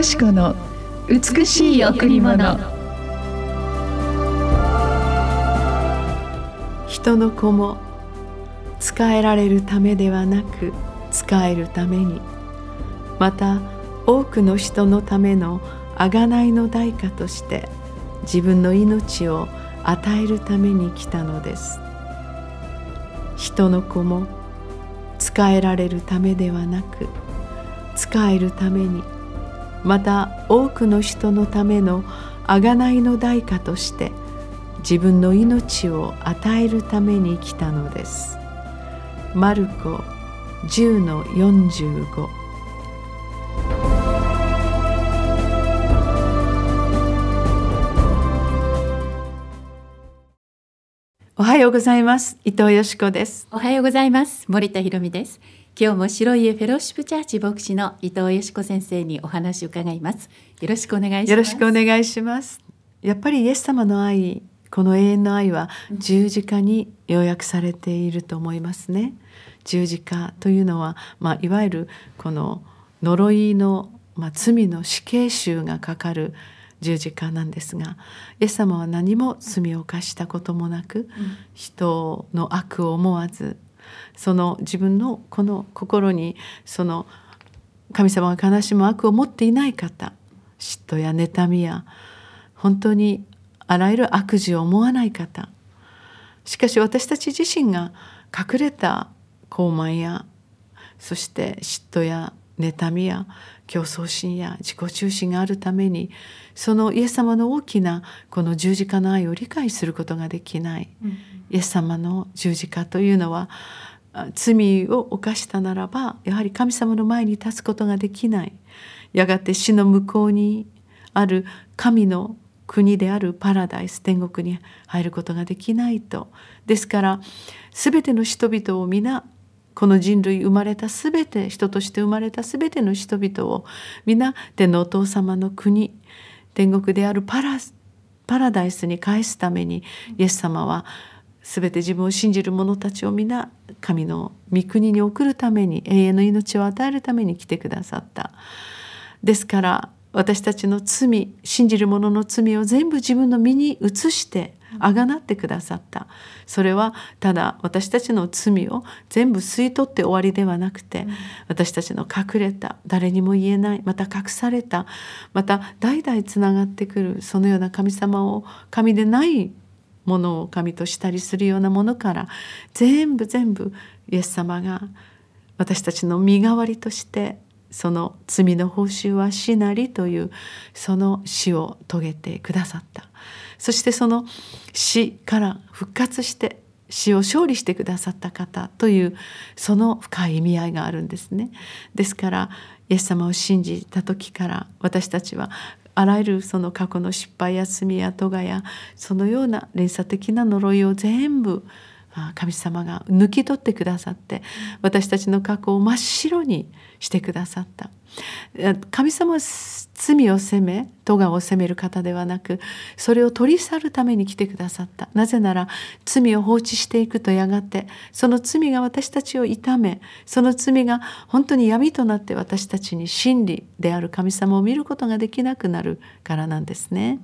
よし子の美しい贈り物。人の子も使えられるためではなく使えるためにまた多くの人のための贖いの代価として自分の命を与えるために来たのです。人の子も使えられるためではなく使えるためにまた多くの人のための贖いの代価として自分の命を与えるために来たのです。マルコ10の45おはようございます。伊藤よしこです。おはようございます。森田博美です。今日も白い家フェローシップチャーチ牧師の伊藤よしこ先生にお話を伺います。よろしくお願いします。よろしくお願いします。やっぱりイエス様の愛この永遠の愛は十字架に要約されていると思いますね。十字架というのは、まあ、いわゆるこの呪いの、まあ、罪の死刑囚がかかる十字架なんですがイエス様は何も罪を犯したこともなく、うん、人の悪を思わずその自分のこの心にその神様が悲しむ悪を持っていない方嫉妬や妬みや本当にあらゆる悪事を思わない方しかし私たち自身が隠れた傲慢やそして嫉妬や妬みや競争心や自己中心があるためにそのイエス様の大きなこの十字架の愛を理解することができない、うん、イエス様の十字架というのは罪を犯したならばやはり神様の前に立つことができない。やがて死の向こうにある神の国であるパラダイス天国に入ることができないと。ですから全ての人々を皆この人類生まれた全て人として生まれた全ての人々を皆天のお父様の国天国であるパラパラダイスに返すためにイエス様は全て自分を信じる者たちを皆神の御国に送るために永遠の命を与えるために来てくださった。ですから私たちの罪信じる者の罪を全部自分の身に移してあがなってくださったそれはただ私たちの罪を全部吸い取って終わりではなくて、私たちの隠れた誰にも言えないまた隠されたまた代々つながってくるそのような神様を神でないものを神としたりするようなものから全部全部イエス様が私たちの身代わりとしてその罪の報酬は死なりというその死を遂げてくださった。そしてその死から復活して死を勝利してくださった方というその深い意味合いがあるんですね。ですからイエス様を信じた時から私たちはあらゆるその過去の失敗や罪や咎やそのような連鎖的な呪いを全部神様が抜き取ってくださって私たちの過去を真っ白にしてくださった。神様は罪を責め咎を責める方ではなくそれを取り去るために来てくださった。なぜなら罪を放置していくとやがてその罪が私たちを痛めその罪が本当に闇となって私たちに真理である神様を見ることができなくなるからなんですね。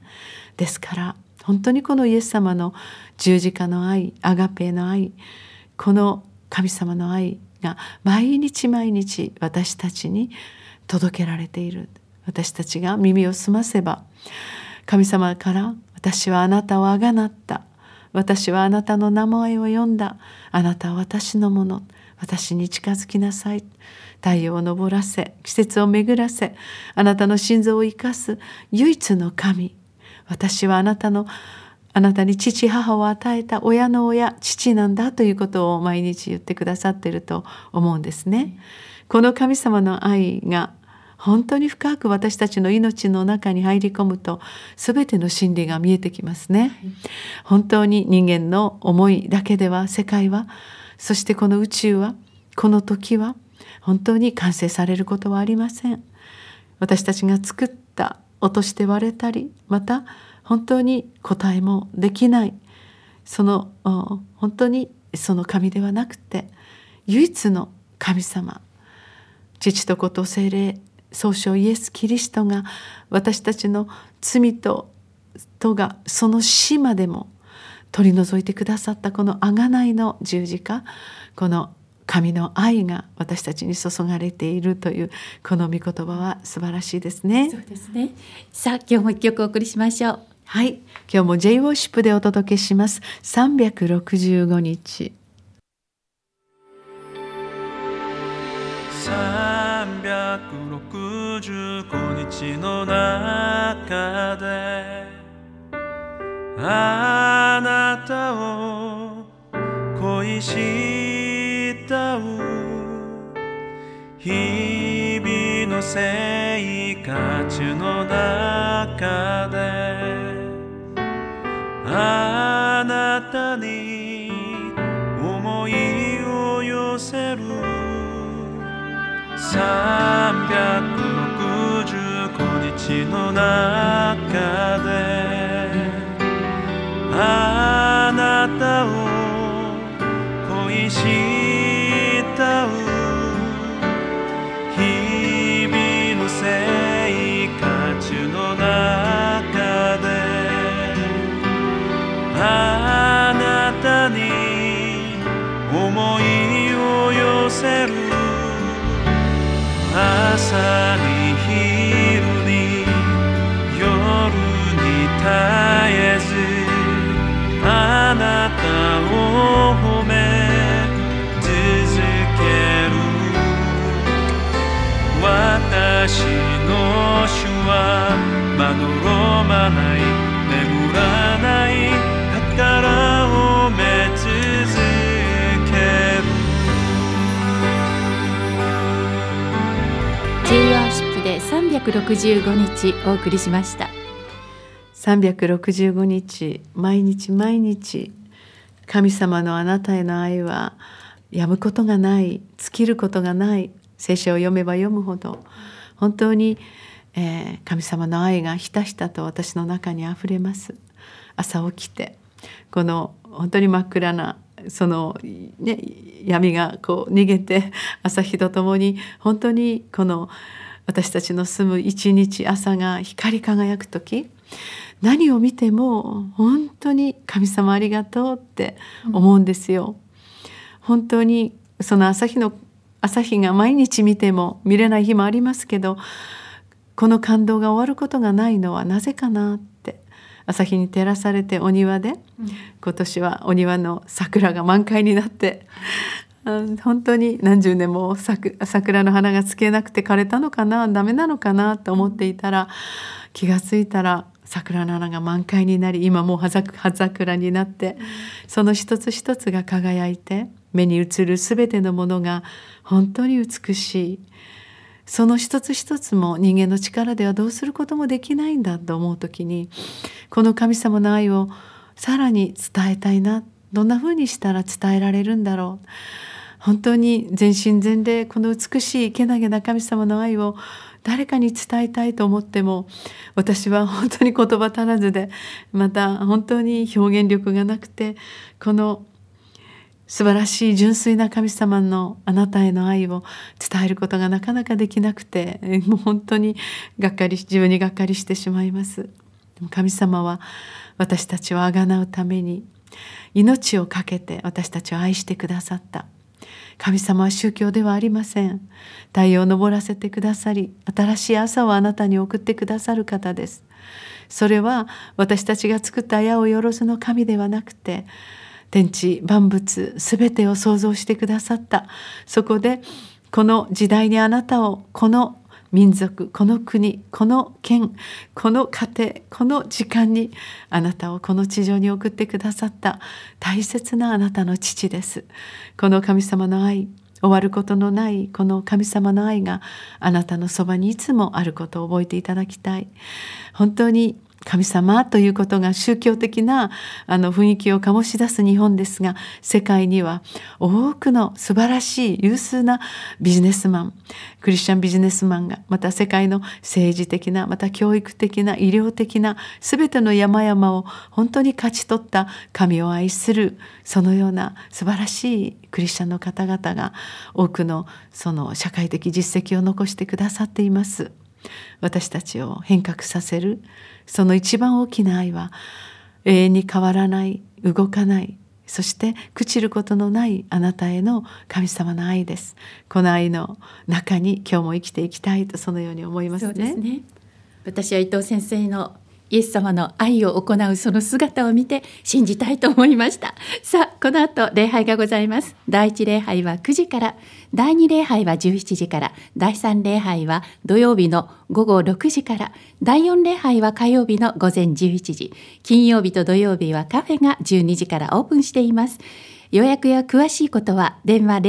ですから本当にこのイエス様の十字架の愛アガペの愛この神様の愛が毎日毎日私たちに届けられている。私たちが耳を澄ませば神様から「私はあなたをあがなった」「私はあなたの名前を呼んだ」「あなたは私のもの」「私に近づきなさい」「太陽を昇らせ季節を巡らせあなたの心臓を生かす唯一の神」私はあなたのあなたに父母を与えた親の親父なんだということを毎日言ってくださってると思うんですね。この神様の愛が本当に深く私たちの命の中に入り込むと全ての真理が見えてきますね。本当に人間の思いだけでは世界はそしてこの宇宙はこの時は本当に完成されることはありません。私たちが作った落として割れたりまた本当に答えもできない。その本当にその神ではなくて唯一の神様。父と子と精霊総称イエス・キリストが私たちの罪ととがその死までも取り除いてくださったこの贖いの十字架この神の愛が私たちに注がれているというこの御言葉は素晴らしいですね。そうですね。さあ今日も一曲お送りしましょう。はい、今日も J ウォーシップでお届けします。365日。365日の中であなたを恋し日々の生活の中であなたに思いを寄せる365日の中であなたを恋した朝に昼に夜に絶えずあなたを褒め続ける。私の主はまどろまない眠ら365日お送りしました。365日毎日毎日神様のあなたへの愛はやむことがない尽きることがない聖書を読めば読むほど本当に、えー神様の愛がひたひたと私の中にあふれます朝起きてこの本当に真っ暗なその、ね、闇がこう逃げて朝日とともに本当にこの私たちの住む一日朝が光り輝く時何を見ても本当に神様ありがとうって思うんですよ。本当にその朝日の朝日が毎日見ても見れない日もありますけどこの感動が終わることがないのはなぜかなって朝日に照らされてお庭で、今年はお庭の桜が満開になってうん本当に何十年も桜の花がつけなくて枯れたのかなダメなのかなと思っていたら気がついたら桜の花が満開になり今もう葉桜になってその一つ一つが輝いて目に映る全てのものが本当に美しい。その一つ一つも人間の力ではどうすることもできないんだと思う時にこの神様の愛をさらに伝えたいな。どんな風にしたら伝えられるんだろう。本当に全身全霊この美しいけなげな神様の愛を誰かに伝えたいと思っても私は本当に言葉足らずでまた本当に表現力がなくてこの素晴らしい純粋な神様のあなたへの愛を伝えることがなかなかできなくてもう本当にがっかり自分にがっかりしてしまいます。でも神様は私たちをあがなうために命を懸けて私たちを愛してくださった。神様は宗教ではありません。太陽を昇らせてくださり、新しい朝をあなたに送ってくださる方です。それは私たちが作った矢をよろずの神ではなくて、天地万物全てを創造してくださった。そこでこの時代にあなたをこの民族この国この県この家庭この時間にあなたをこの地上に送ってくださった大切なあなたの父です。この神様の愛終わることのないこの神様の愛があなたのそばにいつもあることを覚えていただきたい。本当に神様ということが宗教的なあの雰囲気を醸し出す日本ですが世界には多くの素晴らしい有数なビジネスマンクリスチャンビジネスマンがまた世界の政治的なまた教育的な医療的な全ての山々を本当に勝ち取った神を愛するそのような素晴らしいクリスチャンの方々が多くのその社会的実績を残してくださっています。私たちを変革させる。その一番大きな愛は永遠に変わらない動かないそして朽ちることのないあなたへの神様の愛です。この愛の中に今日も生きていきたいとそのように思いますね、ね、私は伊藤先生のイエス様の愛を行うその姿を見て信じたいと思いました。さあこの後礼拝がございます。第一礼拝は9時から。第二礼拝は17時から。第三礼拝は土曜日の午後6時から。第四礼拝は火曜日の午前11時。金曜日と土曜日はカフェが12時からオープンしています。予約や詳しいことは電話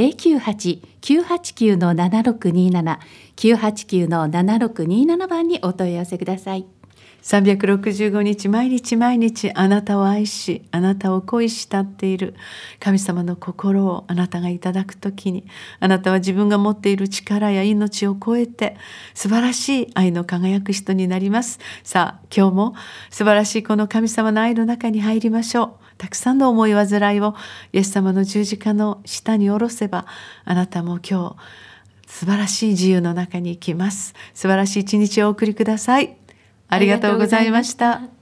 098-989-7627 989-7627番にお問い合わせください。365日毎日毎日あなたを愛しあなたを恋し慕っている。神様の心をあなたがいただく時にあなたは自分が持っている力や命を超えて素晴らしい愛の輝く人になります。さあ今日も素晴らしいこの神様の愛の中に入りましょう。たくさんの思い煩いをイエス様の十字架の下に下ろせばあなたも今日素晴らしい自由の中に行きます。素晴らしい一日をお送りください。ありがとうございました。